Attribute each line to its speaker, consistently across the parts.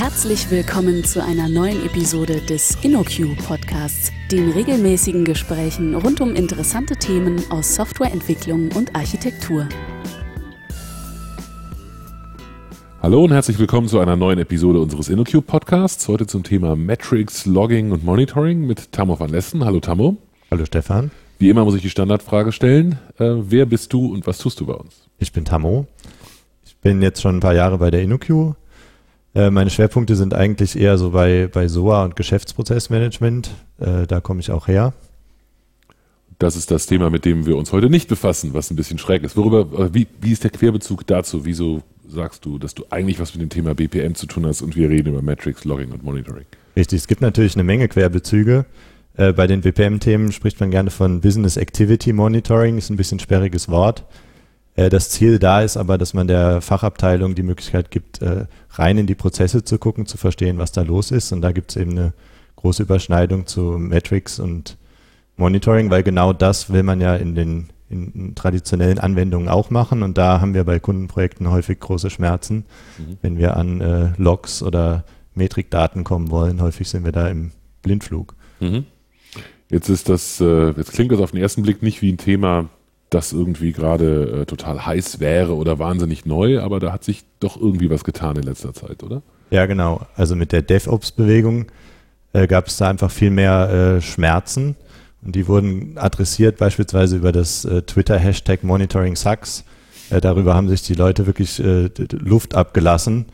Speaker 1: Herzlich willkommen zu einer neuen Episode des InnoQ Podcasts, den regelmäßigen Gesprächen rund um interessante Themen aus Softwareentwicklung und Architektur.
Speaker 2: Hallo und herzlich willkommen zu einer neuen Episode unseres InnoQ Podcasts. Heute zum Thema Metrics, Logging und Monitoring mit Tammo van Lessen. Hallo Tammo.
Speaker 3: Hallo Stefan.
Speaker 2: Wie immer muss ich die Standardfrage stellen. Äh, wer bist du und was tust du bei uns?
Speaker 3: Ich bin Tammo. Ich bin jetzt schon ein paar Jahre bei der InnoQ. Äh, meine Schwerpunkte sind eigentlich eher so bei, bei SOA und Geschäftsprozessmanagement. Äh, da komme ich auch her.
Speaker 2: Das ist das Thema, mit dem wir uns heute nicht befassen, was ein bisschen schräg ist. Worüber, äh, wie, wie ist der Querbezug dazu? Wieso sagst du, dass du eigentlich was mit dem Thema BPM zu tun hast und wir reden über Metrics, Logging und Monitoring?
Speaker 3: Richtig, es gibt natürlich eine Menge Querbezüge. Äh, bei den BPM-Themen spricht man gerne von Business Activity Monitoring, ist ein bisschen sperriges Wort. Äh, das Ziel da ist aber, dass man der Fachabteilung die Möglichkeit gibt, äh, rein in die Prozesse zu gucken, zu verstehen, was da los ist. Und da gibt es eben eine große Überschneidung zu Metrics und Monitoring, weil genau das will man ja in den in traditionellen Anwendungen auch machen. Und da haben wir bei Kundenprojekten häufig große Schmerzen, mhm. wenn wir an äh, Logs oder Metrikdaten kommen wollen. Häufig sind wir da im Blindflug. Mhm.
Speaker 2: Jetzt ist das, äh, jetzt klingt das auf den ersten Blick nicht wie ein Thema, das irgendwie gerade äh, total heiß wäre oder wahnsinnig neu, aber da hat sich doch irgendwie was getan in letzter Zeit, oder?
Speaker 3: Ja, genau. Also mit der DevOps-Bewegung äh, gab es da einfach viel mehr äh, Schmerzen und die wurden adressiert beispielsweise über das äh, Twitter-Hashtag Monitoring Sucks. Äh, darüber haben sich die Leute wirklich Luft abgelassen,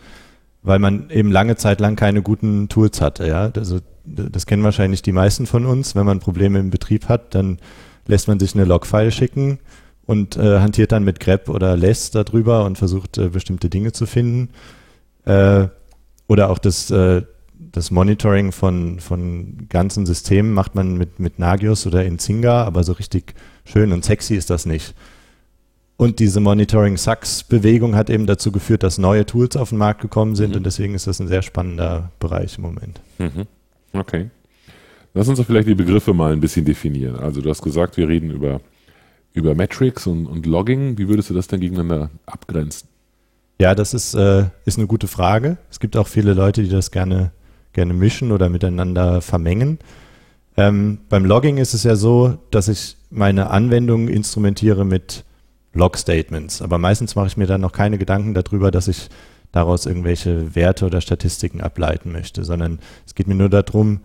Speaker 3: weil man eben lange Zeit lang keine guten Tools hatte. Ja? Also das kennen wahrscheinlich die meisten von uns, wenn man Probleme im Betrieb hat, dann lässt man sich eine Logfile schicken und äh, hantiert dann mit grep oder less darüber und versucht äh, bestimmte Dinge zu finden. Äh, oder auch das, äh, das Monitoring von, von ganzen Systemen macht man mit, mit Nagios oder Inzinga, aber so richtig schön und sexy ist das nicht. Und diese Monitoring Sucks Bewegung hat eben dazu geführt, dass neue Tools auf den Markt gekommen sind mhm. und deswegen ist das ein sehr spannender Bereich im Moment.
Speaker 2: Mhm. Okay. Lass uns doch vielleicht die Begriffe mal ein bisschen definieren. Also du hast gesagt, wir reden über, über Metrics und, und Logging. Wie würdest du das denn gegeneinander abgrenzen?
Speaker 3: Ja, das ist, äh, ist eine gute Frage. Es gibt auch viele Leute, die das gerne, gerne mischen oder miteinander vermengen. Ähm, beim Logging ist es ja so, dass ich meine Anwendung instrumentiere mit Log-Statements. Aber meistens mache ich mir dann noch keine Gedanken darüber, dass ich daraus irgendwelche Werte oder Statistiken ableiten möchte, sondern es geht mir nur darum,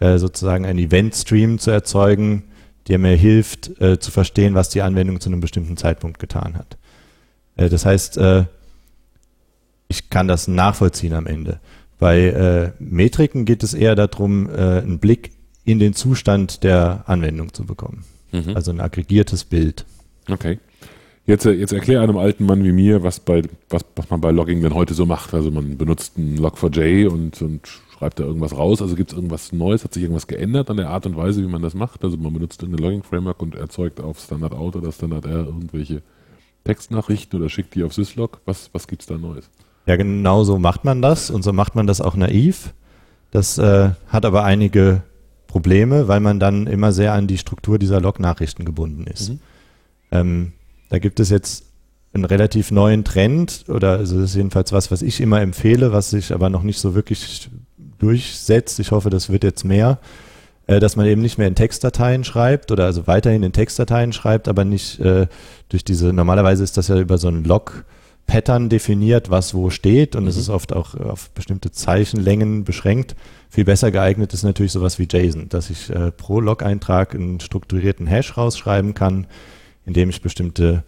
Speaker 3: äh, sozusagen einen Event-Stream zu erzeugen, der mir hilft, äh, zu verstehen, was die Anwendung zu einem bestimmten Zeitpunkt getan hat. Äh, das heißt, äh, ich kann das nachvollziehen am Ende. Bei äh, Metriken geht es eher darum, einen Blick in den Zustand der Anwendung zu bekommen. Mhm. Also ein aggregiertes Bild.
Speaker 2: Okay. Jetzt, jetzt erklär einem alten Mann wie mir, was, bei, was, was man bei Logging denn heute so macht. Also man benutzt einen Log4j und, und schreibt da irgendwas raus. Also gibt es irgendwas Neues? Hat sich irgendwas geändert an der Art und Weise, wie man das macht? Also man benutzt irgendein Logging-Framework und erzeugt auf Standard Out oder Standard R irgendwelche Textnachrichten oder schickt die auf Syslog. Was, was gibt es da Neues?
Speaker 3: Ja, genau so macht man das und so macht man das auch naiv. Das äh, hat aber einige Probleme, weil man dann immer sehr an die Struktur dieser Log-Nachrichten gebunden ist. Mhm. Ähm, da gibt es jetzt einen relativ neuen Trend oder also das ist jedenfalls was, was ich immer empfehle, was sich aber noch nicht so wirklich durchsetzt. Ich hoffe, das wird jetzt mehr, äh, dass man eben nicht mehr in Textdateien schreibt oder also weiterhin in Textdateien schreibt, aber nicht äh, durch diese, normalerweise ist das ja über so ein Log Pattern definiert, was wo steht und mhm. es ist oft auch auf bestimmte Zeichenlängen beschränkt. Viel besser geeignet ist natürlich sowas wie JSON, dass ich äh, pro Log-Eintrag einen strukturierten Hash rausschreiben kann, indem ich bestimmte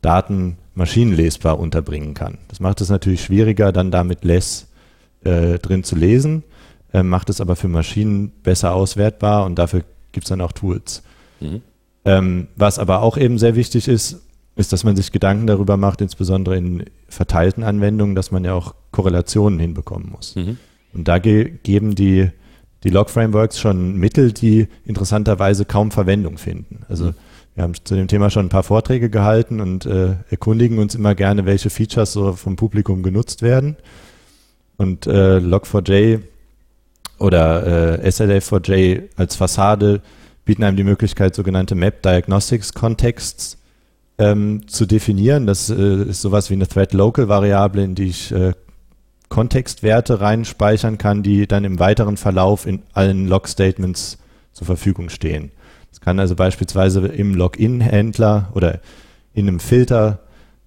Speaker 3: Daten maschinenlesbar unterbringen kann. Das macht es natürlich schwieriger, dann damit less äh, drin zu lesen, äh, macht es aber für Maschinen besser auswertbar und dafür gibt es dann auch Tools. Mhm. Ähm, was aber auch eben sehr wichtig ist, ist, dass man sich Gedanken darüber macht, insbesondere in verteilten Anwendungen, dass man ja auch Korrelationen hinbekommen muss. Mhm. Und da ge geben die, die Log-Frameworks schon Mittel, die interessanterweise kaum Verwendung finden. Also mhm. Wir haben zu dem Thema schon ein paar Vorträge gehalten und äh, erkundigen uns immer gerne, welche Features so vom Publikum genutzt werden. Und äh, Log4j oder äh, SLA4j als Fassade bieten einem die Möglichkeit, sogenannte Map Diagnostics Contexts ähm, zu definieren. Das äh, ist sowas wie eine Thread Local Variable, in die ich äh, Kontextwerte reinspeichern kann, die dann im weiteren Verlauf in allen Log-Statements zur Verfügung stehen. Das kann also beispielsweise im Login-Händler oder in einem Filter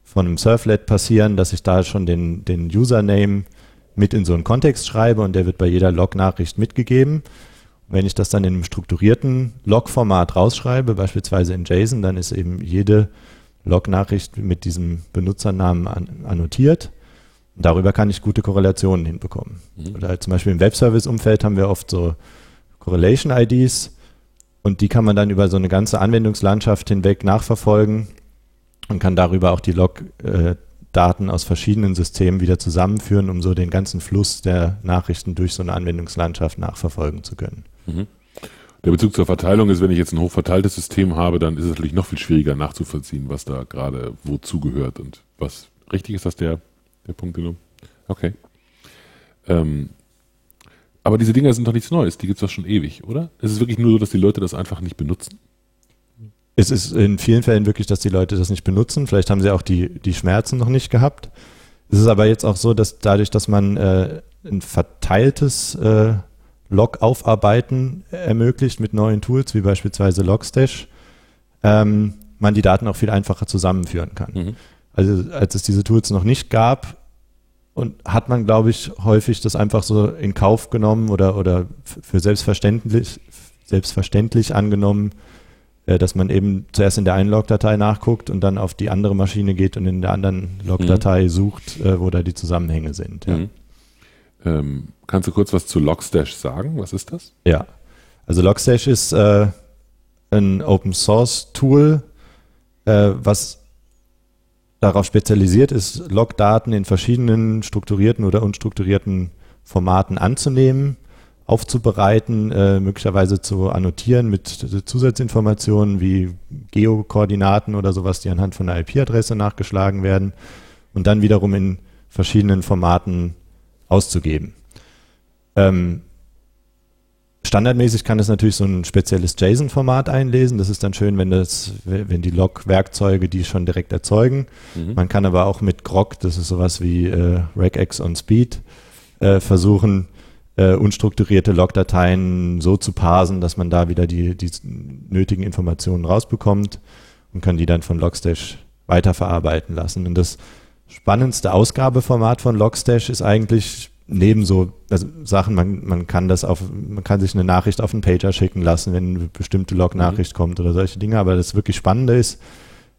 Speaker 3: von einem Surflet passieren, dass ich da schon den, den Username mit in so einen Kontext schreibe und der wird bei jeder Log-Nachricht mitgegeben. Wenn ich das dann in einem strukturierten Log-Format rausschreibe, beispielsweise in JSON, dann ist eben jede Log-Nachricht mit diesem Benutzernamen an, annotiert. Und darüber kann ich gute Korrelationen hinbekommen. Mhm. Oder halt zum Beispiel im Webservice-Umfeld haben wir oft so Correlation-IDs und die kann man dann über so eine ganze Anwendungslandschaft hinweg nachverfolgen und kann darüber auch die Log-Daten aus verschiedenen Systemen wieder zusammenführen, um so den ganzen Fluss der Nachrichten durch so eine Anwendungslandschaft nachverfolgen zu können. Mhm.
Speaker 2: Der Bezug zur Verteilung ist, wenn ich jetzt ein hochverteiltes System habe, dann ist es natürlich noch viel schwieriger nachzuvollziehen, was da gerade wozu gehört und was richtig ist, das der, der Punkt genommen. Okay. Ähm, aber diese Dinger sind doch nichts Neues, die gibt es doch schon ewig, oder? Es ist wirklich nur so, dass die Leute das einfach nicht benutzen
Speaker 3: es ist in vielen Fällen wirklich, dass die Leute das nicht benutzen. Vielleicht haben sie auch die, die Schmerzen noch nicht gehabt. Es ist aber jetzt auch so, dass dadurch, dass man äh, ein verteiltes äh, Log-Aufarbeiten ermöglicht mit neuen Tools, wie beispielsweise Logstash, ähm, man die Daten auch viel einfacher zusammenführen kann. Mhm. Also als es diese Tools noch nicht gab, und hat man, glaube ich, häufig das einfach so in Kauf genommen oder, oder für selbstverständlich, selbstverständlich angenommen, dass man eben zuerst in der einen Logdatei nachguckt und dann auf die andere Maschine geht und in der anderen Logdatei mhm. sucht, äh, wo da die Zusammenhänge sind. Ja. Mhm.
Speaker 2: Ähm, kannst du kurz was zu Logstash sagen? Was ist das?
Speaker 3: Ja, also Logstash ist äh, ein Open Source Tool, äh, was darauf spezialisiert ist, Logdaten in verschiedenen strukturierten oder unstrukturierten Formaten anzunehmen aufzubereiten, äh, möglicherweise zu annotieren mit Zusatzinformationen wie Geokoordinaten oder sowas, die anhand von einer IP-Adresse nachgeschlagen werden und dann wiederum in verschiedenen Formaten auszugeben. Ähm, standardmäßig kann es natürlich so ein spezielles JSON-Format einlesen. Das ist dann schön, wenn das, wenn die Log-Werkzeuge die schon direkt erzeugen. Mhm. Man kann aber auch mit Grok, das ist sowas wie äh, regex on Speed, äh, versuchen, äh, unstrukturierte Logdateien so zu parsen, dass man da wieder die, die nötigen Informationen rausbekommt und kann die dann von Logstash weiterverarbeiten lassen. Und das spannendste Ausgabeformat von Logstash ist eigentlich neben so also Sachen, man, man kann das auf, man kann sich eine Nachricht auf einen Pager schicken lassen, wenn eine bestimmte Log-Nachricht mhm. kommt oder solche Dinge. Aber das wirklich Spannende ist,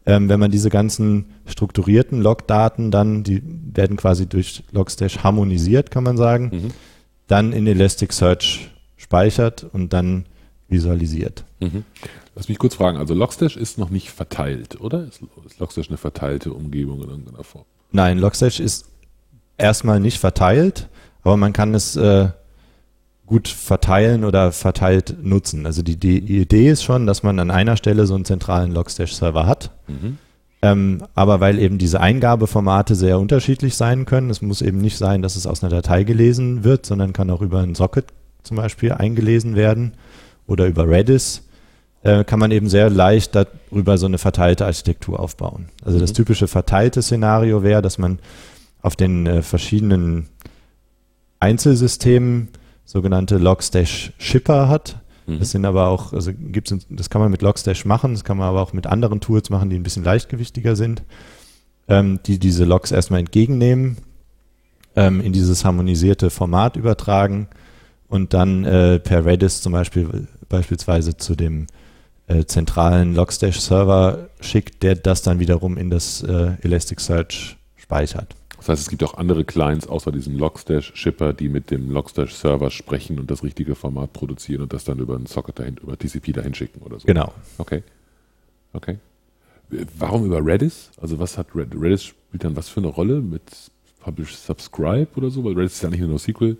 Speaker 3: ähm, wenn man diese ganzen strukturierten Log-Daten dann, die werden quasi durch Logstash harmonisiert, kann man sagen. Mhm dann in Elasticsearch speichert und dann visualisiert.
Speaker 2: Mhm. Lass mich kurz fragen, also Logstash ist noch nicht verteilt, oder? Ist, Logstash eine verteilte Umgebung in irgendeiner Form?
Speaker 3: Nein, Logstash ist erstmal nicht verteilt, aber man kann es äh, gut verteilen oder verteilt nutzen. Also die, die, Idee ist schon, dass man an einer Stelle so einen zentralen Logstash-Server hat. Mhm. Ähm, aber weil eben diese Eingabeformate sehr unterschiedlich sein können, es muss eben nicht sein, dass es aus einer Datei gelesen wird, sondern kann auch über ein Socket zum Beispiel eingelesen werden oder über Redis, äh, kann man eben sehr leicht darüber so eine verteilte Architektur aufbauen. Also mhm. das typische verteilte Szenario wäre, dass man auf den äh, verschiedenen Einzelsystemen sogenannte Logstash-Shipper hat, Mhm. Das sind aber auch, also gibt's, das kann man mit Logstash machen, das kann man aber auch mit anderen Tools machen, die ein bisschen leichtgewichtiger sind, ähm, die diese Logs erstmal entgegennehmen, ähm, in dieses harmonisierte Format übertragen und dann äh, per Redis zum Beispiel beispielsweise zu dem äh, zentralen Logstash-Server schickt, der das dann wiederum in das äh, Elasticsearch speichert.
Speaker 2: Das heißt, es gibt auch andere Clients außer diesem Logstash-Shipper, die mit dem Logstash-Server sprechen und das richtige Format produzieren und das dann über einen Socket dahin, über TCP dahin schicken oder so.
Speaker 3: Genau.
Speaker 2: Okay. Okay. Warum über Redis? Also was hat Redis, Redis spielt dann was für eine Rolle mit Publish Subscribe oder so? Weil Redis ist ja nicht nur NoSQL,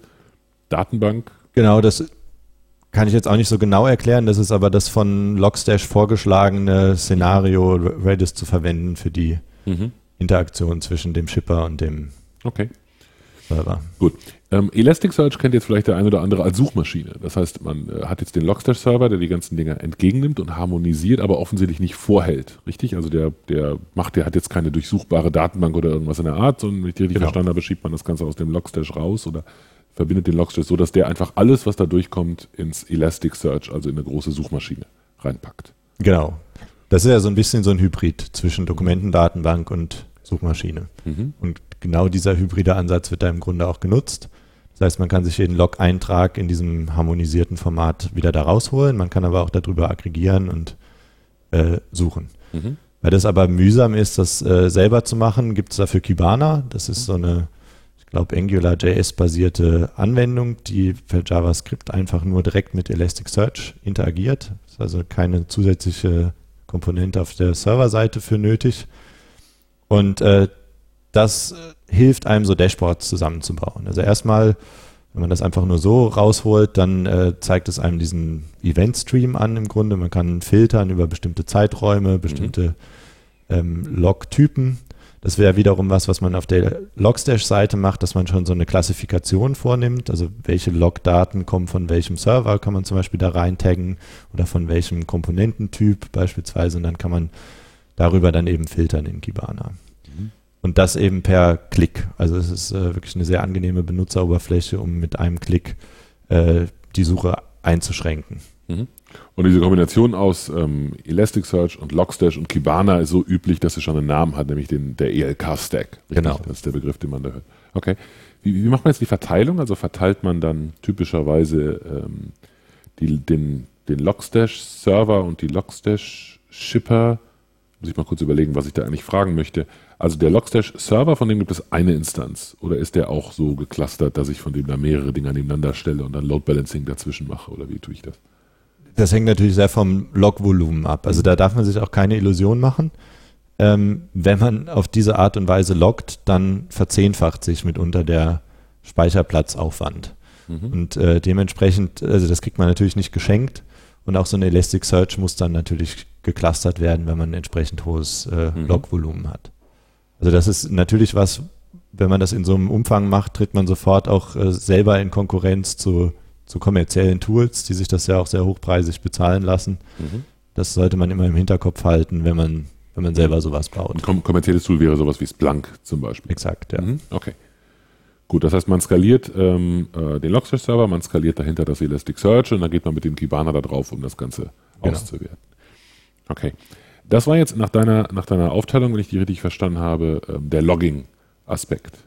Speaker 2: Datenbank.
Speaker 3: Genau, das kann ich jetzt auch nicht so genau erklären. Das ist aber das von Logstash vorgeschlagene Szenario, Redis zu verwenden für die mhm. Interaktion zwischen dem Shipper und dem.
Speaker 2: Okay.
Speaker 3: Server.
Speaker 2: Gut. Ähm, Elasticsearch kennt jetzt vielleicht der eine oder andere als Suchmaschine. Das heißt, man äh, hat jetzt den Logstash-Server, der die ganzen Dinger entgegennimmt und harmonisiert, aber offensichtlich nicht vorhält. Richtig? Also der, der macht, der hat jetzt keine durchsuchbare Datenbank oder irgendwas in der Art, sondern wenn ich die richtig
Speaker 3: Genau.
Speaker 2: verstanden habe, schiebt man das Ganze aus dem Logstash raus oder verbindet den Logstash so, dass der einfach alles, was da durchkommt, ins Elasticsearch, also in eine große Suchmaschine, reinpackt.
Speaker 3: Genau. Das ist ja so ein bisschen so ein Hybrid zwischen Dokumentendatenbank und Suchmaschine.
Speaker 2: Mhm.
Speaker 3: Und genau dieser hybride Ansatz wird da im Grunde auch genutzt. Das heißt, man kann sich jeden Log-Eintrag in diesem harmonisierten Format wieder da rausholen. Man kann aber auch darüber aggregieren und äh, suchen.
Speaker 2: Mhm.
Speaker 3: Weil das aber mühsam ist, das äh, selber zu machen, gibt es dafür Kibana. Das ist so eine, ich glaube, AngularJS-basierte Anwendung, die per JavaScript einfach nur direkt mit Elasticsearch interagiert. Ist also keine zusätzliche Komponente auf der Serverseite für nötig. Und äh, das hilft einem so Dashboards zusammenzubauen. Also erstmal, wenn man das einfach nur so rausholt, dann äh, zeigt es einem diesen Event-Stream an im Grunde. Man kann filtern über bestimmte Zeiträume, bestimmte ähm, Log-Typen. Das wäre wiederum was, was man auf der Logstash-Seite macht, dass man schon so eine Klassifikation vornimmt. Also welche Log-Daten kommen von welchem Server, kann man zum Beispiel da rein taggen oder von welchem Komponententyp beispielsweise. Und dann kann man darüber dann eben filtern in Kibana. Und das eben per Klick. Also es ist äh, wirklich eine sehr angenehme Benutzeroberfläche, um mit einem Klick äh, die Suche einzuschränken.
Speaker 2: Mhm. Und diese Kombination aus ähm, Elasticsearch und Logstash und Kibana ist so üblich, dass sie schon einen Namen hat, nämlich den, der ELK-Stack.
Speaker 3: Genau.
Speaker 2: Das ist der Begriff, den man da hört. Okay. Wie, wie macht man jetzt die Verteilung? Also verteilt man dann typischerweise ähm, die, den, den Logstash-Server und die Logstash-Shipper? Muss ich mal kurz überlegen, was ich da eigentlich fragen möchte. Also der Logstash-Server, von dem gibt es eine Instanz. Oder ist der auch so geclustert, dass ich von dem da mehrere Dinger nebeneinander stelle und dann Load Balancing dazwischen mache? Oder wie tue ich das?
Speaker 3: Das hängt natürlich sehr vom Logvolumen ab. Also da darf man sich auch keine Illusion machen. Ähm, wenn man auf diese Art und Weise loggt, dann verzehnfacht sich mitunter der Speicherplatzaufwand.
Speaker 2: Mhm.
Speaker 3: Und äh, dementsprechend, also das kriegt man natürlich nicht geschenkt. Und auch so ein Elasticsearch muss dann natürlich geclustert werden, wenn man ein entsprechend hohes äh,
Speaker 2: Mhm.
Speaker 3: Logvolumen hat. Also das ist natürlich was, wenn man das in so einem Umfang macht, tritt man sofort auch äh, selber in Konkurrenz zu, zu kommerziellen Tools, die sich das ja auch sehr hochpreisig bezahlen lassen.
Speaker 2: Mhm.
Speaker 3: Das sollte man immer im Hinterkopf halten, wenn man, wenn man selber sowas baut.
Speaker 2: Ein kom kommerzielles Tool wäre sowas wie Splunk zum Beispiel.
Speaker 3: Exakt, ja.
Speaker 2: Mhm. Okay. Gut, das heißt, man skaliert ähm, äh, den Logstash-Server, man skaliert dahinter das Elasticsearch und dann geht man mit dem Kibana da drauf, um das Ganze
Speaker 3: Genau.
Speaker 2: auszuwerten. Okay. Das war jetzt nach deiner, nach deiner Aufteilung, wenn ich die richtig verstanden habe, ähm, der Logging-Aspekt.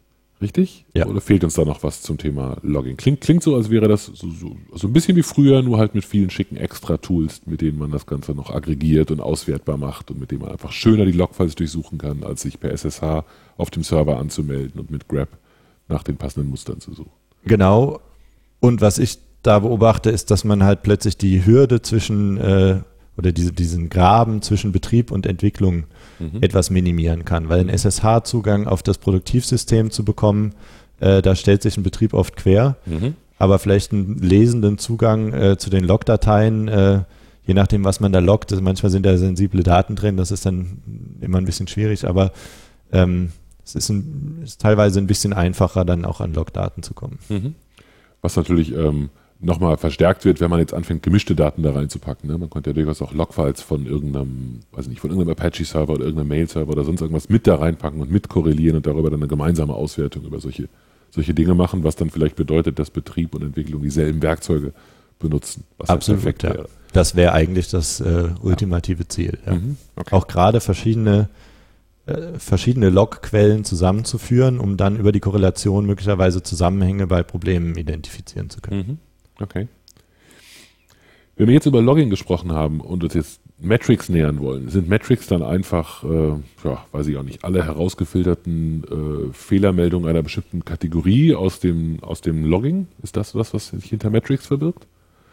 Speaker 2: Richtig?
Speaker 3: Ja.
Speaker 2: Oder fehlt uns da noch was zum Thema Logging? Klingt, klingt so, als wäre das so, so, so ein bisschen wie früher, nur halt mit vielen schicken Extra-Tools, mit denen man das Ganze noch aggregiert und auswertbar macht und mit denen man einfach schöner die Logfiles durchsuchen kann, als sich per SSH auf dem Server anzumelden und mit Grab nach den passenden Mustern zu suchen.
Speaker 3: Genau. Und was ich da beobachte, ist, dass man halt plötzlich die Hürde zwischen äh, oder diese, diesen Graben zwischen Betrieb und Entwicklung
Speaker 2: Mhm.
Speaker 3: etwas minimieren kann, weil ein SSH-Zugang auf das Produktivsystem zu bekommen, äh, da stellt sich ein Betrieb oft quer,
Speaker 2: Mhm.
Speaker 3: aber vielleicht einen lesenden Zugang äh, zu den Logdateien, äh, je nachdem, was man da loggt, also manchmal sind da sensible Daten drin, das ist dann immer ein bisschen schwierig, aber ähm, es ist, ein, ist teilweise ein bisschen einfacher, dann auch an Logdaten zu kommen.
Speaker 2: Mhm. Was natürlich ähm, nochmal verstärkt wird, wenn man jetzt anfängt, gemischte Daten da reinzupacken. Ne? Man könnte ja durchaus auch Logfiles von irgendeinem, weiß nicht, von irgendeinem Apache-Server oder irgendeinem Mail-Server oder sonst irgendwas mit da reinpacken und mit korrelieren und darüber dann eine gemeinsame Auswertung über solche, solche Dinge machen, was dann vielleicht bedeutet, dass Betrieb und Entwicklung dieselben Werkzeuge benutzen. Halt
Speaker 3: Absolut, ja.
Speaker 2: wäre.
Speaker 3: Das wäre eigentlich das äh, ultimative Ziel. Ja.
Speaker 2: Mhm. Okay.
Speaker 3: Auch gerade verschiedene, äh, verschiedene Logquellen zusammenzuführen, um dann über die Korrelation möglicherweise Zusammenhänge bei Problemen identifizieren zu können.
Speaker 2: Mhm. Okay. Wenn wir jetzt über Logging gesprochen haben und uns jetzt Metrics nähern wollen, sind Metrics dann einfach, äh, ja, weiß ich auch nicht, alle herausgefilterten äh, Fehlermeldungen einer bestimmten Kategorie aus dem, aus dem Logging? Ist das was, was sich hinter Metrics verbirgt?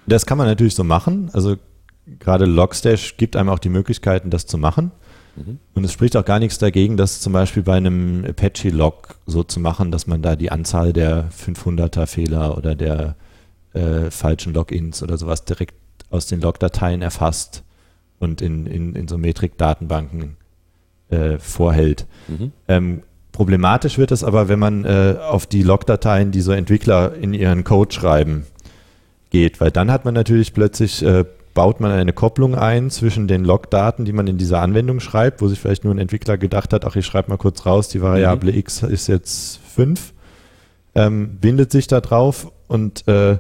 Speaker 3: Das kann man natürlich so machen. Also gerade Logstash gibt einem auch die Möglichkeiten, das zu machen.
Speaker 2: Mhm.
Speaker 3: Und es spricht auch gar nichts dagegen, das zum Beispiel bei einem Apache-Log so zu machen, dass man da die Anzahl der 500er Fehler oder der äh, falschen Logins oder sowas direkt aus den Logdateien erfasst und in, in, in so Metrik-Datenbanken äh, vorhält.
Speaker 2: Mhm.
Speaker 3: Ähm, Problematisch wird es aber, wenn man äh, auf die Logdateien, die so Entwickler in ihren Code schreiben, geht, weil dann hat man natürlich plötzlich, äh, baut man eine Kopplung ein zwischen den Logdaten, die man in dieser Anwendung schreibt, wo sich vielleicht nur ein Entwickler gedacht hat, ach, ich schreibe mal kurz raus, die Variable mhm. x ist jetzt 5, ähm, bindet sich da drauf und äh,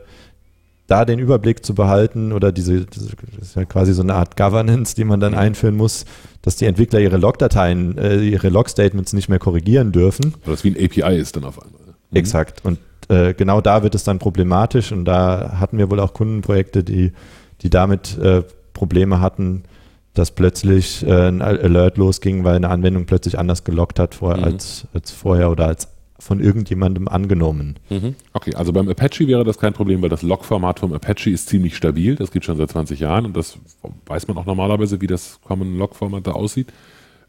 Speaker 3: da den Überblick zu behalten oder diese, das ist ja quasi so eine Art Governance, die man dann mhm. einführen muss, dass die Entwickler ihre Logdateien, äh, ihre Log-Statements nicht mehr korrigieren dürfen.
Speaker 2: Weil das wie ein API ist dann auf einmal.
Speaker 3: Mhm. Exakt. Und äh, genau da wird es dann problematisch und da hatten wir wohl auch Kundenprojekte, die, die damit äh, Probleme hatten, dass plötzlich äh, ein Alert losging, weil eine Anwendung plötzlich anders gelockt hat vor, mhm. als, als vorher oder als von irgendjemandem angenommen.
Speaker 2: Mhm. Okay, also beim Apache wäre das kein Problem, weil das Log-Format vom Apache ist ziemlich stabil. Das gibt schon seit 20 Jahren und das weiß man auch normalerweise, wie das Common Log-Format da aussieht.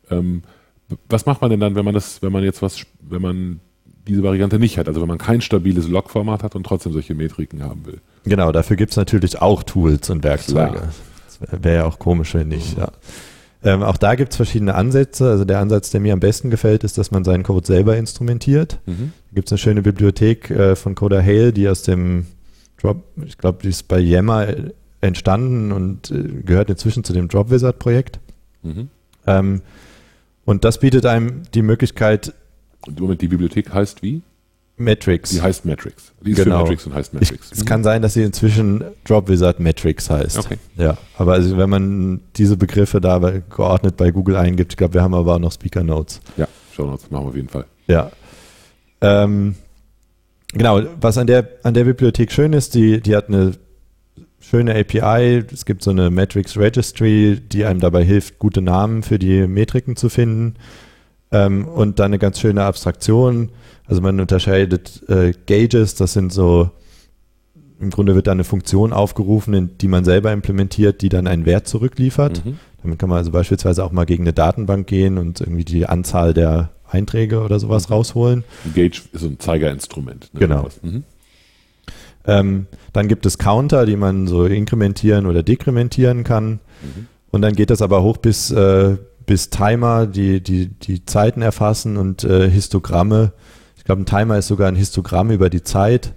Speaker 2: Ähm, was macht man denn dann, wenn man das, wenn man jetzt was, wenn man diese Variante nicht hat, also wenn man kein stabiles Log-Format hat und trotzdem solche Metriken haben will?
Speaker 3: Genau, dafür gibt es natürlich auch Tools und Werkzeuge. Wäre ja auch komisch, wenn nicht, mhm. ja. Ähm, auch da gibt es verschiedene Ansätze. Also der Ansatz, der mir am besten gefällt, ist, dass man seinen Code selber instrumentiert. Mhm. Da gibt es eine schöne Bibliothek äh, von Coda Hale, die aus dem Drop, ich glaube, die ist bei Yammer äh, entstanden und äh, gehört inzwischen zu dem Drop Wizard Projekt. Mhm. Ähm, und das bietet einem die Möglichkeit.
Speaker 2: Moment, die Bibliothek heißt wie?
Speaker 3: Metrics.
Speaker 2: Die heißt Metrics.
Speaker 3: Die ist genau. für Metrics und heißt Metrics. Ich, es kann sein, dass sie inzwischen Drop Wizard Metrics heißt. Okay. Ja, aber also wenn man diese Begriffe da geordnet bei Google eingibt, ich glaube, wir haben aber auch noch Speaker Notes.
Speaker 2: Ja, Show Notes machen wir auf jeden Fall.
Speaker 3: Ja. Ähm, genau, was an der, an der Bibliothek schön ist, die, die hat eine schöne API. Es gibt so eine Metrics Registry, die einem dabei hilft, gute Namen für die Metriken zu finden. Ähm, und dann eine ganz schöne Abstraktion also man unterscheidet äh, Gauges, das sind so, im Grunde wird da eine Funktion aufgerufen, die man selber implementiert, die dann einen Wert zurückliefert. Mhm. Damit kann man also beispielsweise auch mal gegen eine Datenbank gehen und irgendwie die Anzahl der Einträge oder sowas mhm. rausholen.
Speaker 2: Ein Gauge ist ein Zeigerinstrument.
Speaker 3: Ne? Genau. Mhm. Ähm, dann gibt es Counter, die man so inkrementieren oder dekrementieren kann. Mhm. Und dann geht das aber hoch bis, äh, bis Timer, die, die, die Zeiten erfassen und äh, Histogramme, ich glaube, ein Timer ist sogar ein Histogramm über die Zeit,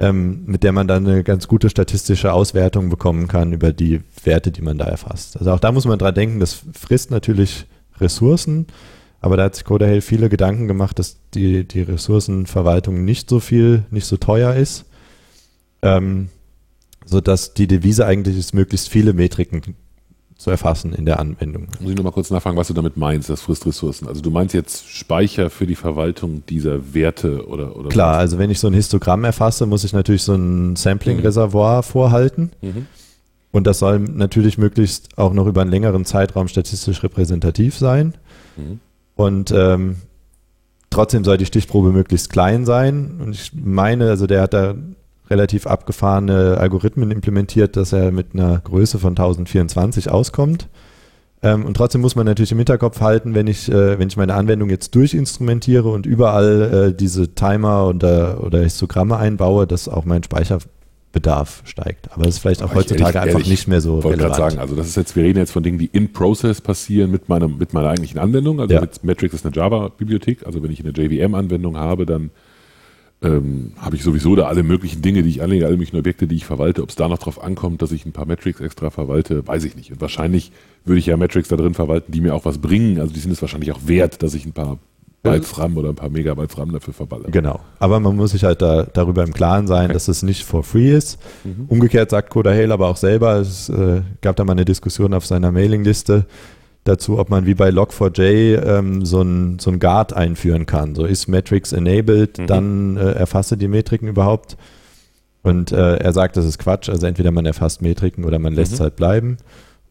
Speaker 3: ähm, mit der man dann eine ganz gute statistische Auswertung bekommen kann über die Werte, die man da erfasst. Also auch da muss man dran denken, das frisst natürlich Ressourcen, aber da hat sich Codahale viele Gedanken gemacht, dass die, die Ressourcenverwaltung nicht so viel, nicht so teuer ist, ähm, sodass die Devise eigentlich ist, möglichst viele Metriken zu erfassen in der Anwendung.
Speaker 2: Muss ich nur mal kurz nachfragen, was du damit meinst, das frisst Ressourcen. Also du meinst jetzt Speicher für die Verwaltung dieser Werte oder, oder
Speaker 3: Klar, was? also wenn ich so ein Histogramm erfasse, muss ich natürlich so ein Sampling-Reservoir mhm. vorhalten. Mhm. Und das soll natürlich möglichst auch noch über einen längeren Zeitraum statistisch repräsentativ sein. Mhm. Und ähm, trotzdem soll die Stichprobe möglichst klein sein. Und ich meine, also der hat da relativ abgefahrene Algorithmen implementiert, dass er mit einer Größe von 1024 auskommt. Ähm, und trotzdem muss man natürlich im Hinterkopf halten, wenn ich, äh, wenn ich meine Anwendung jetzt durchinstrumentiere und überall äh, diese Timer oder, oder Histogramme einbaue, dass auch mein Speicherbedarf steigt. Aber das ist vielleicht auch heutzutage ehrlich, einfach ehrlich, nicht mehr so
Speaker 2: ich relevant. sagen, also das ist jetzt, wir reden jetzt von Dingen, die in Process passieren mit meiner, mit meiner eigentlichen Anwendung. Also ja. Metrics ist eine Java-Bibliothek. Also wenn ich eine JVM-Anwendung habe, dann ähm, habe ich sowieso da alle möglichen Dinge, die ich anlege, alle möglichen Objekte, die ich verwalte. Ob es da noch drauf ankommt, dass ich ein paar Metrics extra verwalte, weiß ich nicht. Und wahrscheinlich würde ich ja Metrics da drin verwalten, die mir auch was bringen. Also die sind es wahrscheinlich auch wert, dass ich ein paar Bytes RAM oder ein paar Megabytes RAM dafür verballe.
Speaker 3: Genau. Aber man muss sich halt da, darüber im Klaren sein, okay. dass es nicht for free ist. Mhm. Umgekehrt sagt Coda Hale aber auch selber, es äh, gab da mal eine Diskussion auf seiner Mailingliste, dazu, ob man wie bei Log4j ähm, so ein, so ein Guard einführen kann. So ist Metrics enabled, mhm. dann äh, erfasse die Metriken überhaupt. Und äh, er sagt, das ist Quatsch. Also entweder man erfasst Metriken oder man lässt es mhm. halt bleiben.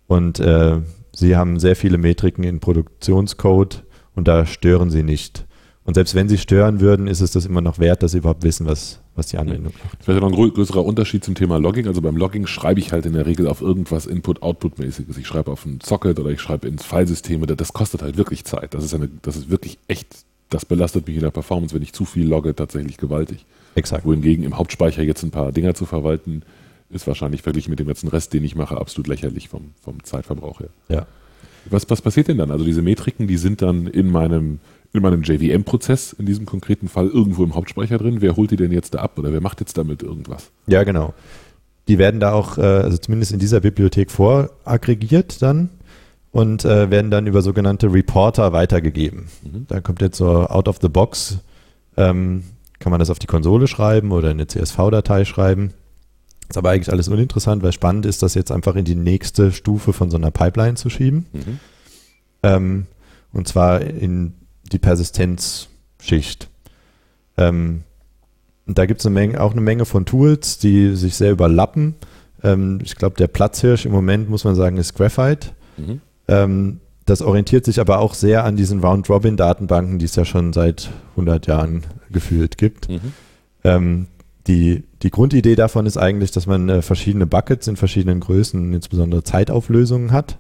Speaker 3: Und äh, sie haben sehr viele Metriken in Produktionscode und da stören sie nicht. Und selbst wenn sie stören würden, ist es das immer noch wert, dass sie überhaupt wissen, was, was die Anwendung macht.
Speaker 2: Das wäre noch ein größerer Unterschied zum Thema Logging. Also beim Logging schreibe ich halt in der Regel auf irgendwas Input-Output-mäßiges. Ich schreibe auf ein Socket oder ich schreibe ins Filesystem. Das kostet halt wirklich Zeit. Das ist, eine, das ist wirklich echt, das belastet mich in der Performance, wenn ich zu viel logge, tatsächlich gewaltig.
Speaker 3: Exakt.
Speaker 2: Wohingegen im Hauptspeicher jetzt ein paar Dinger zu verwalten, ist wahrscheinlich verglichen mit dem ganzen Rest, den ich mache, absolut lächerlich vom, vom Zeitverbrauch her.
Speaker 3: Ja.
Speaker 2: Was, was passiert denn dann? Also diese Metriken, die sind dann in meinem, in meinem JVM-Prozess in diesem konkreten Fall irgendwo im Hauptspeicher drin. Wer holt die denn jetzt da ab oder wer macht jetzt damit irgendwas?
Speaker 3: Ja, genau. Die werden da auch, äh, also zumindest in dieser Bibliothek voraggregiert dann und äh, werden dann über sogenannte Reporter weitergegeben. Mhm. Da kommt jetzt so out of the box, ähm, kann man das auf die Konsole schreiben oder in eine CSV-Datei schreiben. Ist aber eigentlich alles uninteressant, weil spannend ist, das jetzt einfach in die nächste Stufe von so einer Pipeline zu schieben. Mhm. Ähm, und zwar in die Persistenzschicht. Ähm, da gibt es eine auch eine Menge von Tools, die sich sehr überlappen. Ähm, ich glaube, der Platzhirsch im Moment, muss man sagen, ist Graphite. Mhm. Ähm, das orientiert sich aber auch sehr an diesen Round-Robin-Datenbanken, die es ja schon seit 100 Jahren gefühlt gibt. Mhm. Ähm, die, die Grundidee davon ist eigentlich, dass man äh, verschiedene Buckets in verschiedenen Größen, insbesondere Zeitauflösungen hat.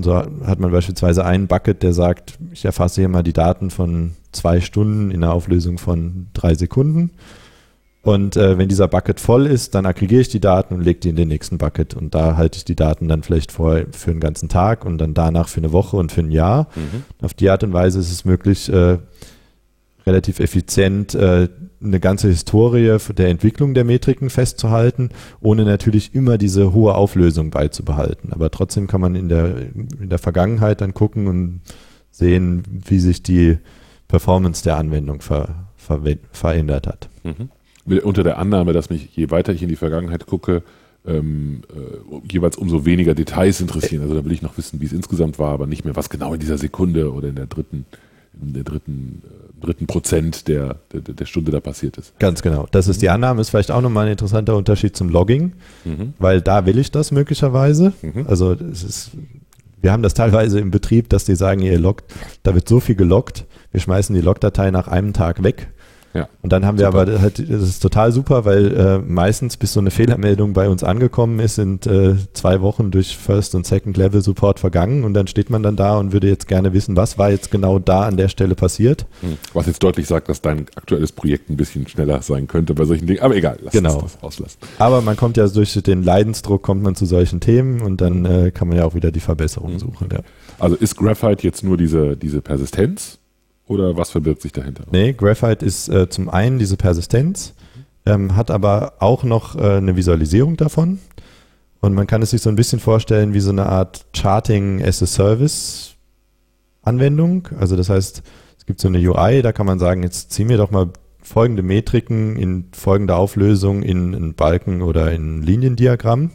Speaker 3: Und so hat man beispielsweise einen Bucket, der sagt, ich erfasse hier mal die Daten von zwei Stunden in einer Auflösung von drei Sekunden. Und äh, wenn dieser Bucket voll ist, dann aggregiere ich die Daten und lege die in den nächsten Bucket. Und da halte ich die Daten dann vielleicht vor für einen ganzen Tag und dann danach für eine Woche und für ein Jahr. Mhm. Auf die Art und Weise ist es möglich, äh, relativ effizient äh, eine ganze Historie der Entwicklung der Metriken festzuhalten, ohne natürlich immer diese hohe Auflösung beizubehalten. Aber trotzdem kann man in der, in der Vergangenheit dann gucken und sehen, wie sich die Performance der Anwendung ver, ver, verändert hat.
Speaker 2: Mhm unter der Annahme, dass mich, je weiter ich in die Vergangenheit gucke, ähm, äh, jeweils umso weniger Details interessieren. Also da will ich noch wissen, wie es insgesamt war, aber nicht mehr, was genau in dieser Sekunde oder in der dritten, in der dritten, äh, dritten Prozent der, der, der, Stunde da passiert ist.
Speaker 3: Ganz genau. Das ist die Annahme, ist vielleicht auch nochmal ein interessanter Unterschied zum Logging, mhm. weil da will ich das möglicherweise. Mhm. Also es ist, wir haben das teilweise im Betrieb, dass die sagen, ihr loggt, da wird so viel geloggt, wir schmeißen die Logdatei nach einem Tag weg
Speaker 2: ja.
Speaker 3: Und dann haben wir super. aber halt, das ist total super, weil äh, meistens, bis so eine Fehlermeldung bei uns angekommen ist, sind äh, zwei Wochen durch First- und Second-Level-Support vergangen und dann steht man dann da und würde jetzt gerne wissen, was war jetzt genau da an der Stelle passiert.
Speaker 2: Hm. Was jetzt deutlich sagt, dass dein aktuelles Projekt ein bisschen schneller sein könnte bei solchen Dingen, aber egal,
Speaker 3: lass genau. uns das auslassen. Aber man kommt ja durch den Leidensdruck, kommt man zu solchen Themen und dann äh, kann man ja auch wieder die Verbesserungen mhm. suchen. Ja.
Speaker 2: Also ist Graphite jetzt nur diese, diese Persistenz? Oder was verbirgt sich dahinter?
Speaker 3: Nee, Graphite ist äh, zum einen diese Persistenz, ähm, hat aber auch noch äh, eine Visualisierung davon. Und man kann es sich so ein bisschen vorstellen wie so eine Art Charting as a Service Anwendung. Also das heißt, es gibt so eine UI, da kann man sagen, jetzt zieh mir doch mal folgende Metriken in folgender Auflösung in ein Balken oder in ein Liniendiagramm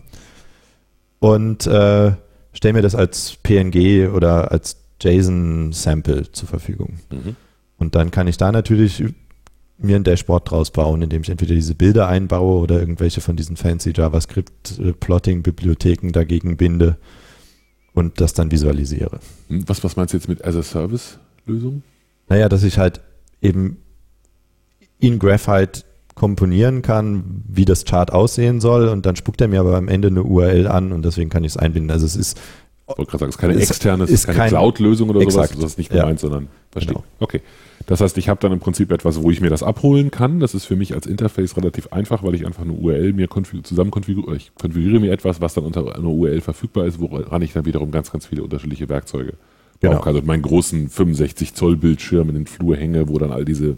Speaker 3: und äh, stell mir das als PNG oder als JSON-Sample zur Verfügung. Mhm. Und dann kann ich da natürlich mir ein Dashboard draus bauen, indem ich entweder diese Bilder einbaue oder irgendwelche von diesen fancy JavaScript-Plotting-Bibliotheken dagegen binde und das dann visualisiere.
Speaker 2: Hm, was, was meinst du jetzt mit As-a-Service-Lösung?
Speaker 3: Naja, dass ich halt eben in Graphite komponieren kann, wie das Chart aussehen soll und dann spuckt er mir aber am Ende eine URL an und deswegen kann ich es einbinden. Also es ist
Speaker 2: wollte gerade sagen, es ist keine externe, es ist, keine Cloud-Lösung oder exakt. sowas. Das ist nicht gemeint, ja. sondern verstehe. Genau. Okay. Das heißt, ich habe dann im Prinzip etwas, wo ich mir das abholen kann. Das ist für mich als Interface relativ einfach, weil ich einfach eine URL mir zusammen konfiguriere. Ich konfiguriere mir etwas, was dann unter einer URL verfügbar ist, woran ich dann wiederum ganz, ganz viele unterschiedliche Werkzeuge genau. Also meinen großen 65 Zoll Bildschirm in den Flur hänge, wo dann all diese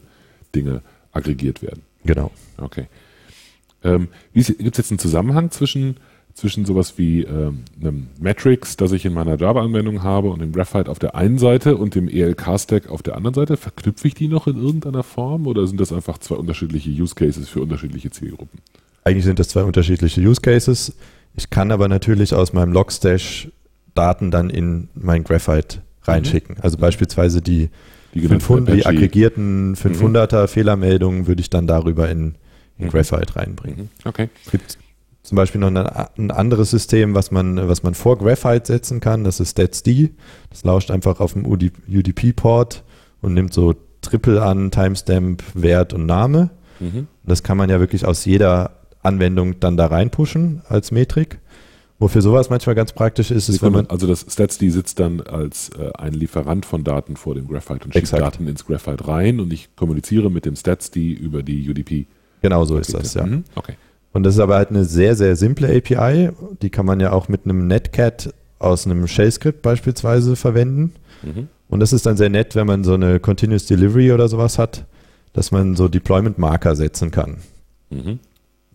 Speaker 2: Dinge aggregiert werden.
Speaker 3: Genau.
Speaker 2: Okay. Ähm, Gibt es jetzt einen Zusammenhang zwischen zwischen sowas wie ähm, einem Matrix, das ich in meiner Java-Anwendung habe und dem Graphite auf der einen Seite und dem ELK-Stack auf der anderen Seite? Verknüpfe ich die noch in irgendeiner Form oder sind das einfach zwei unterschiedliche Use Cases für unterschiedliche Zielgruppen?
Speaker 3: Eigentlich sind das zwei unterschiedliche Use Cases. Ich kann aber natürlich aus meinem Logstash Daten dann in mein Graphite reinschicken. Mhm. Also beispielsweise die, die, 500, die aggregierten 500er mhm. Fehlermeldungen würde ich dann darüber in, in mhm. Graphite reinbringen. Mhm.
Speaker 2: Okay.
Speaker 3: Gibt zum Beispiel noch eine, ein anderes System, was man, was man vor Graphite setzen kann. Das ist StatsD. Das lauscht einfach auf dem UDP-Port und nimmt so Triple an, Timestamp, Wert und Name. Mhm. Das kann man ja wirklich aus jeder Anwendung dann da reinpushen als Metrik. Wofür sowas manchmal ganz praktisch ist, ist,
Speaker 2: wenn man. Also das StatsD sitzt dann als äh, ein Lieferant von Daten vor dem Graphite und schiebt exakt. Daten ins Graphite rein und ich kommuniziere mit dem StatsD über die UDP.
Speaker 3: Genau so ist das, ja.
Speaker 2: Mhm. Okay.
Speaker 3: Und das ist aber halt eine sehr, sehr simple API. Die kann man ja auch mit einem Netcat aus einem Shell-Skript beispielsweise verwenden. Mhm. Und das ist dann sehr nett, wenn man so eine Continuous Delivery oder sowas hat, dass man so Deployment-Marker setzen kann. Mhm.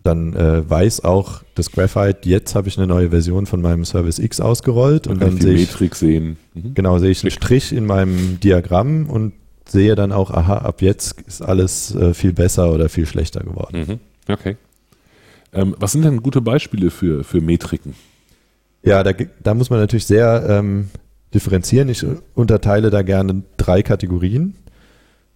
Speaker 3: Dann äh, weiß auch das Graphite, jetzt habe ich eine neue Version von meinem Service X ausgerollt
Speaker 2: man
Speaker 3: und dann
Speaker 2: sehe ich Metrik sehen.
Speaker 3: Mhm. Genau, sehe ich einen Strich in meinem Diagramm und sehe dann auch, aha, ab jetzt ist alles äh, viel besser oder viel schlechter geworden.
Speaker 2: Mhm. Okay. Ähm, was sind denn gute Beispiele für, für Metriken?
Speaker 3: Ja, da, da muss man natürlich sehr ähm, differenzieren. Ich unterteile da gerne drei Kategorien.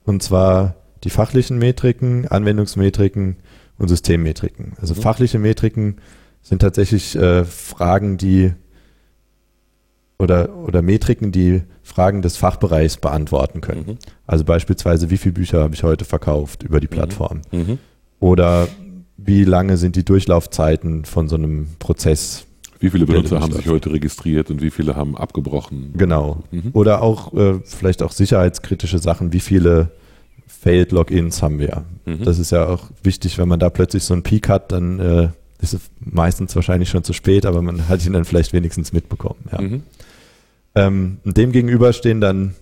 Speaker 3: Und zwar die fachlichen Metriken, Anwendungsmetriken und Systemmetriken. Also mhm. fachliche Metriken sind tatsächlich äh, Fragen, die oder, oder Metriken, die Fragen des Fachbereichs beantworten können. Mhm. Also beispielsweise, wie viele Bücher habe ich heute verkauft über die mhm. Plattform? Mhm. Oder wie lange sind die Durchlaufzeiten von so einem Prozess?
Speaker 2: Wie viele Benutzer haben sich heute registriert und wie viele haben abgebrochen?
Speaker 3: Genau. Mhm. Oder auch äh, vielleicht auch sicherheitskritische Sachen, wie viele Failed Logins haben wir. Mhm. Das ist ja auch wichtig, wenn man da plötzlich so einen Peak hat, dann äh, ist es meistens wahrscheinlich schon zu spät, aber man hat ihn dann vielleicht wenigstens mitbekommen. Ja. Mhm. Ähm, dem gegenüber stehen dann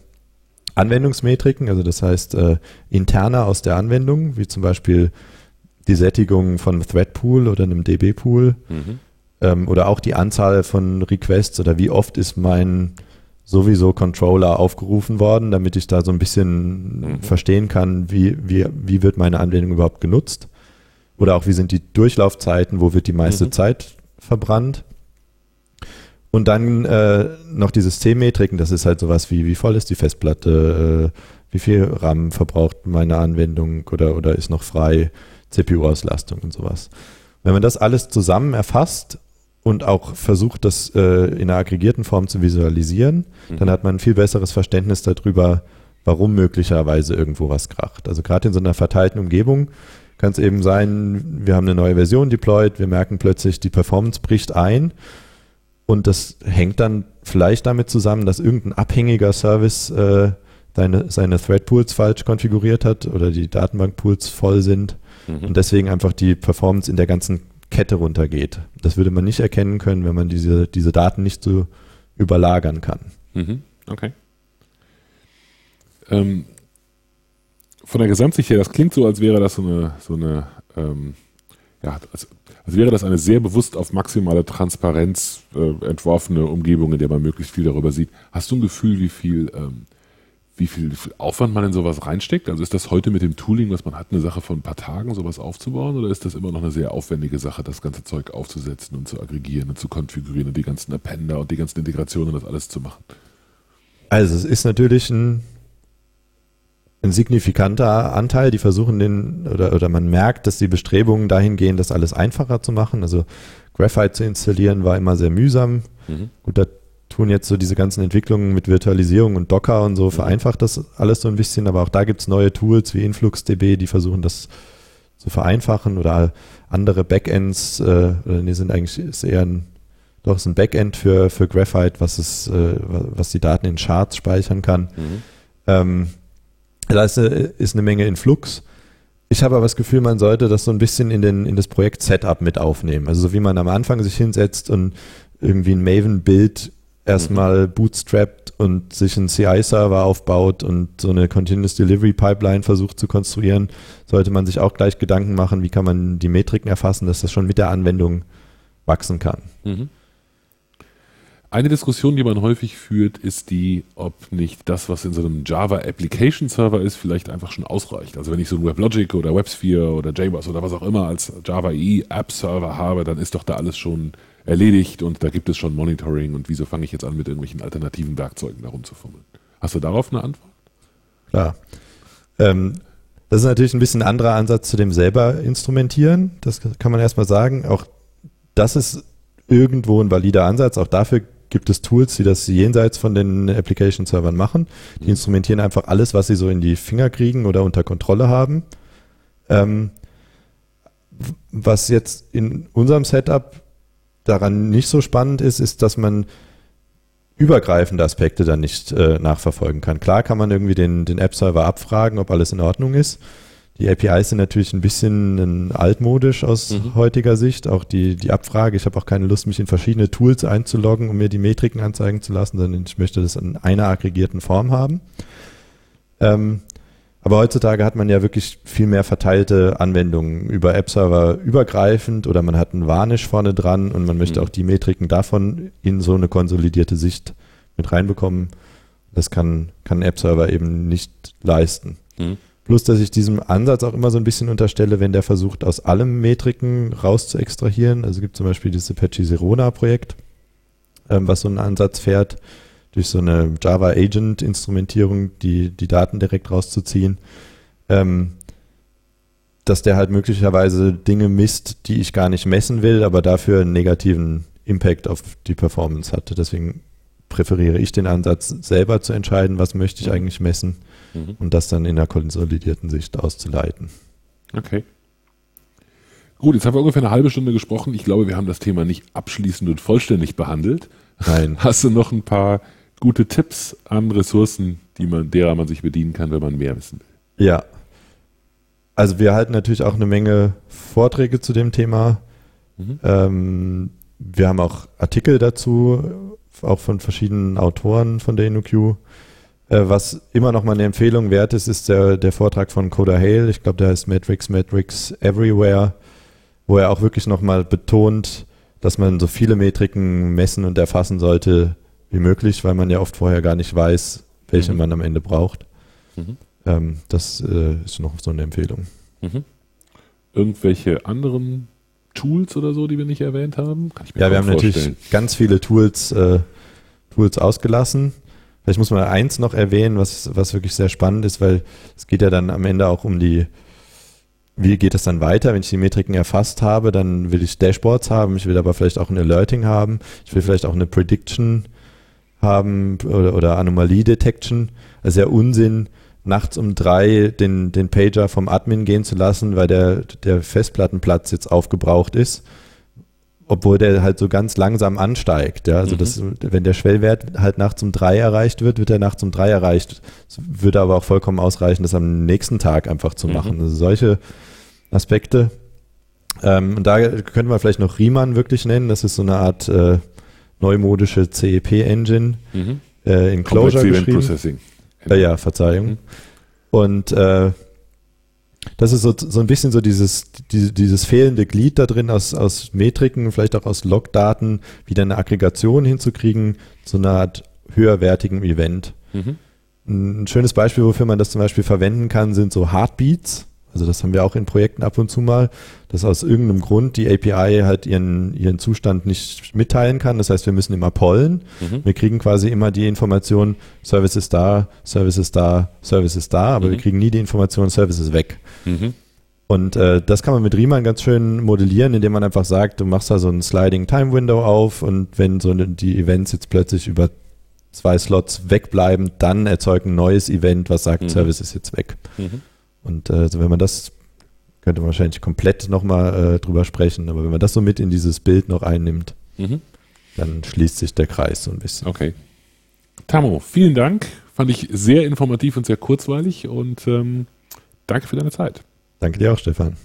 Speaker 3: Anwendungsmetriken, also das heißt äh, interner aus der Anwendung, wie zum Beispiel die Sättigung von einem Thread-Pool oder einem DB-Pool mhm. ähm, oder auch die Anzahl von Requests oder wie oft ist mein sowieso Controller aufgerufen worden, damit ich da so ein bisschen mhm. verstehen kann, wie, wie, wie wird meine Anwendung überhaupt genutzt. Oder auch wie sind die Durchlaufzeiten, wo wird die meiste mhm. Zeit verbrannt. Und dann äh, noch die Systemmetriken, das ist halt sowas wie, wie voll ist die Festplatte, äh, wie viel RAM verbraucht meine Anwendung oder, oder ist noch frei, CPU-Auslastung und sowas. Wenn man das alles zusammen erfasst und auch versucht, das äh, in einer aggregierten Form zu visualisieren, mhm. dann hat man ein viel besseres Verständnis darüber, warum möglicherweise irgendwo was kracht. Also gerade in so einer verteilten Umgebung kann es eben sein, wir haben eine neue Version deployed, wir merken plötzlich, die Performance bricht ein und das hängt dann vielleicht damit zusammen, dass irgendein abhängiger Service äh, seine, seine Thread-Pools falsch konfiguriert hat oder die Datenbank-Pools voll sind mhm. und deswegen einfach die Performance in der ganzen Kette runtergeht. Das würde man nicht erkennen können, wenn man diese, diese Daten nicht so überlagern kann.
Speaker 2: Mhm. Okay. Ähm, von der Gesamtsicht her, das klingt so, als wäre das so eine, so eine ähm, ja, als, als, wäre das eine sehr bewusst auf maximale Transparenz äh, entworfene Umgebung, in der man möglichst viel darüber sieht. Hast du ein Gefühl, wie viel ähm, wie viel, wie viel, Aufwand man in sowas reinsteckt? Also ist das heute mit dem Tooling, was man hat, eine Sache von ein paar Tagen, sowas aufzubauen? Oder ist das immer noch eine sehr aufwendige Sache, das ganze Zeug aufzusetzen und zu aggregieren und zu konfigurieren und die ganzen Appender und die ganzen Integrationen und das alles zu machen?
Speaker 3: Also es ist natürlich ein, ein signifikanter Anteil, die versuchen den, oder, oder man merkt, dass die Bestrebungen dahin gehen, das alles einfacher zu machen. Also Graphite zu installieren war immer sehr mühsam. Mhm. Gut, da tun jetzt so diese ganzen Entwicklungen mit Virtualisierung und Docker und so, vereinfacht das alles so ein bisschen, aber auch da gibt es neue Tools wie InfluxDB, die versuchen das zu vereinfachen oder andere Backends, äh, nee, sind eigentlich ist eher ein, doch ist ein Backend für, für Graphite, was es, äh, was die Daten in Charts speichern kann. Mhm. Ähm, da ist eine, ist eine Menge in Flux. Ich habe aber das Gefühl, man sollte das so ein bisschen in, den, in das Projekt Setup mit aufnehmen. Also so wie man am Anfang sich hinsetzt und irgendwie ein Maven-Bild erstmal bootstrapped und sich einen CI-Server aufbaut und so eine Continuous Delivery Pipeline versucht zu konstruieren, sollte man sich auch gleich Gedanken machen, wie kann man die Metriken erfassen, dass das schon mit der Anwendung wachsen kann. Mhm.
Speaker 2: Eine Diskussion, die man häufig führt, ist die, ob nicht das, was in so einem Java Application Server ist, vielleicht einfach schon ausreicht. Also wenn ich so ein WebLogic oder WebSphere oder JBoss oder was auch immer als Java EE App Server habe, dann ist doch da alles schon erledigt und da gibt es schon Monitoring und wieso fange ich jetzt an, mit irgendwelchen alternativen Werkzeugen darum zu fummeln? Hast du darauf eine Antwort?
Speaker 3: Klar. Ähm, das ist natürlich ein bisschen ein anderer Ansatz zu dem selber instrumentieren. Das kann man erstmal sagen. Auch das ist irgendwo ein valider Ansatz. Auch dafür gibt es Tools, die das jenseits von den Application-Servern machen. Die mhm. instrumentieren einfach alles, was sie so in die Finger kriegen oder unter Kontrolle haben. Ähm, was jetzt in unserem Setup daran nicht so spannend ist, ist, dass man übergreifende Aspekte dann nicht äh, nachverfolgen kann. Klar kann man irgendwie den, den App-Server abfragen, ob alles in Ordnung ist. Die APIs sind natürlich ein bisschen altmodisch aus mhm. heutiger Sicht. Auch die, die Abfrage. Ich habe auch keine Lust, mich in verschiedene Tools einzuloggen, um mir die Metriken anzeigen zu lassen, sondern ich möchte das in einer aggregierten Form haben. Ähm, aber heutzutage hat man ja wirklich viel mehr verteilte Anwendungen über App-Server übergreifend oder man hat einen Varnish vorne dran und man möchte mhm. auch die Metriken davon in so eine konsolidierte Sicht mit reinbekommen. Das kann, kann App-Server eben nicht leisten. Mhm. Plus, dass ich diesem Ansatz auch immer so ein bisschen unterstelle, wenn der versucht, aus allem Metriken raus zu extrahieren. Also gibt zum Beispiel dieses Apache Serona-Projekt, ähm, was so einen Ansatz fährt, durch so eine Java Agent-Instrumentierung die, die Daten direkt rauszuziehen. Ähm, dass der halt möglicherweise Dinge misst, die ich gar nicht messen will, aber dafür einen negativen Impact auf die Performance hatte. Deswegen präferiere ich den Ansatz, selber zu entscheiden, was möchte ich mhm. eigentlich messen mhm. und das dann in einer konsolidierten Sicht auszuleiten.
Speaker 2: Okay. Gut, jetzt haben wir ungefähr eine halbe Stunde gesprochen. Ich glaube, wir haben das Thema nicht abschließend und vollständig behandelt.
Speaker 3: Nein.
Speaker 2: Hast du noch ein paar gute Tipps an Ressourcen, die man, derer man sich bedienen kann, wenn man mehr wissen will?
Speaker 3: Ja. Also wir halten natürlich auch eine Menge Vorträge zu dem Thema. Mhm. Ähm, wir haben auch Artikel dazu, auch von verschiedenen Autoren von der InnoQ. Äh, was immer noch mal eine Empfehlung wert ist, ist der, der Vortrag von Coda Hale. Ich glaube, der heißt Matrix, Matrix Everywhere, wo er auch wirklich noch mal betont, dass man so viele Metriken messen und erfassen sollte wie möglich, weil man ja oft vorher gar nicht weiß, welche mhm. man am Ende braucht. Mhm. Ähm, das äh, ist noch so eine Empfehlung.
Speaker 2: Mhm. Irgendwelche anderen Tools oder so, die wir nicht erwähnt haben?
Speaker 3: ja, wir haben vorstellen. natürlich ganz viele Tools, äh, Tools ausgelassen. Vielleicht muss man eins noch erwähnen, was, was wirklich sehr spannend ist, weil es geht ja dann am Ende auch um die, wie geht es dann weiter? Wenn ich die Metriken erfasst habe, dann will ich Dashboards haben, ich will aber vielleicht auch ein Alerting haben, ich will vielleicht auch eine Prediction haben oder, oder Anomalie Detection. Also der Unsinn, nachts um drei den, den Pager vom Admin gehen zu lassen, weil der, der Festplattenplatz jetzt aufgebraucht ist obwohl der halt so ganz langsam ansteigt. Ja? Also mhm. das, wenn der Schwellwert halt nachts um drei erreicht wird, wird er nachts um drei erreicht. Es würde aber auch vollkommen ausreichen, das am nächsten Tag einfach zu mhm. machen. Also solche Aspekte. Ähm, und da könnte man vielleicht noch Riemann wirklich nennen. Das ist so eine Art äh, neumodische CEP-Engine mhm. äh, in Clojure Complex geschrieben. Processing. Äh, ja, Verzeihung. Mhm. Und äh, das ist so, so ein bisschen so dieses, die, dieses fehlende Glied da drin aus, aus Metriken, vielleicht auch aus Logdaten, wieder eine Aggregation hinzukriegen zu einer Art höherwertigen Event. Mhm. Ein schönes Beispiel, wofür man das zum Beispiel verwenden kann, sind so Heartbeats. Also das haben wir auch in Projekten ab und zu mal, dass aus irgendeinem Grund die API halt ihren, ihren Zustand nicht mitteilen kann. Das heißt, wir müssen immer pollen. Mhm. Wir kriegen quasi immer die Information, Service ist da, Service ist da, Service ist da, aber mhm. wir kriegen nie die Information, Service ist weg. Mhm. Und äh, das kann man mit Riemann ganz schön modellieren, indem man einfach sagt, du machst da so ein Sliding Time Window auf und wenn so die Events jetzt plötzlich über zwei Slots wegbleiben, dann erzeugt ein neues Event, was sagt, mhm. Service ist jetzt weg. Und äh, also wenn man das, könnte man wahrscheinlich komplett nochmal äh, drüber sprechen, aber wenn man das so mit in dieses Bild noch einnimmt, mhm. dann schließt sich der Kreis so ein bisschen.
Speaker 2: Okay. Tamo, vielen Dank. Fand ich sehr informativ und sehr kurzweilig und ähm, danke für deine Zeit.
Speaker 3: Danke dir auch, Stefan.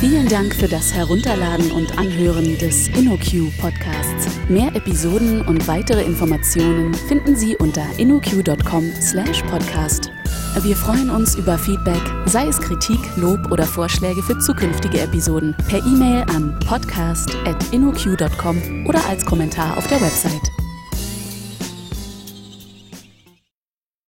Speaker 1: Vielen Dank für das Herunterladen und Anhören des InnoQ Podcasts. Mehr Episoden und weitere Informationen finden Sie unter innoq.com/podcast. Wir freuen uns über Feedback, sei es Kritik, Lob oder Vorschläge für zukünftige Episoden, per E-Mail an podcast@innoq.com oder als Kommentar auf der Website.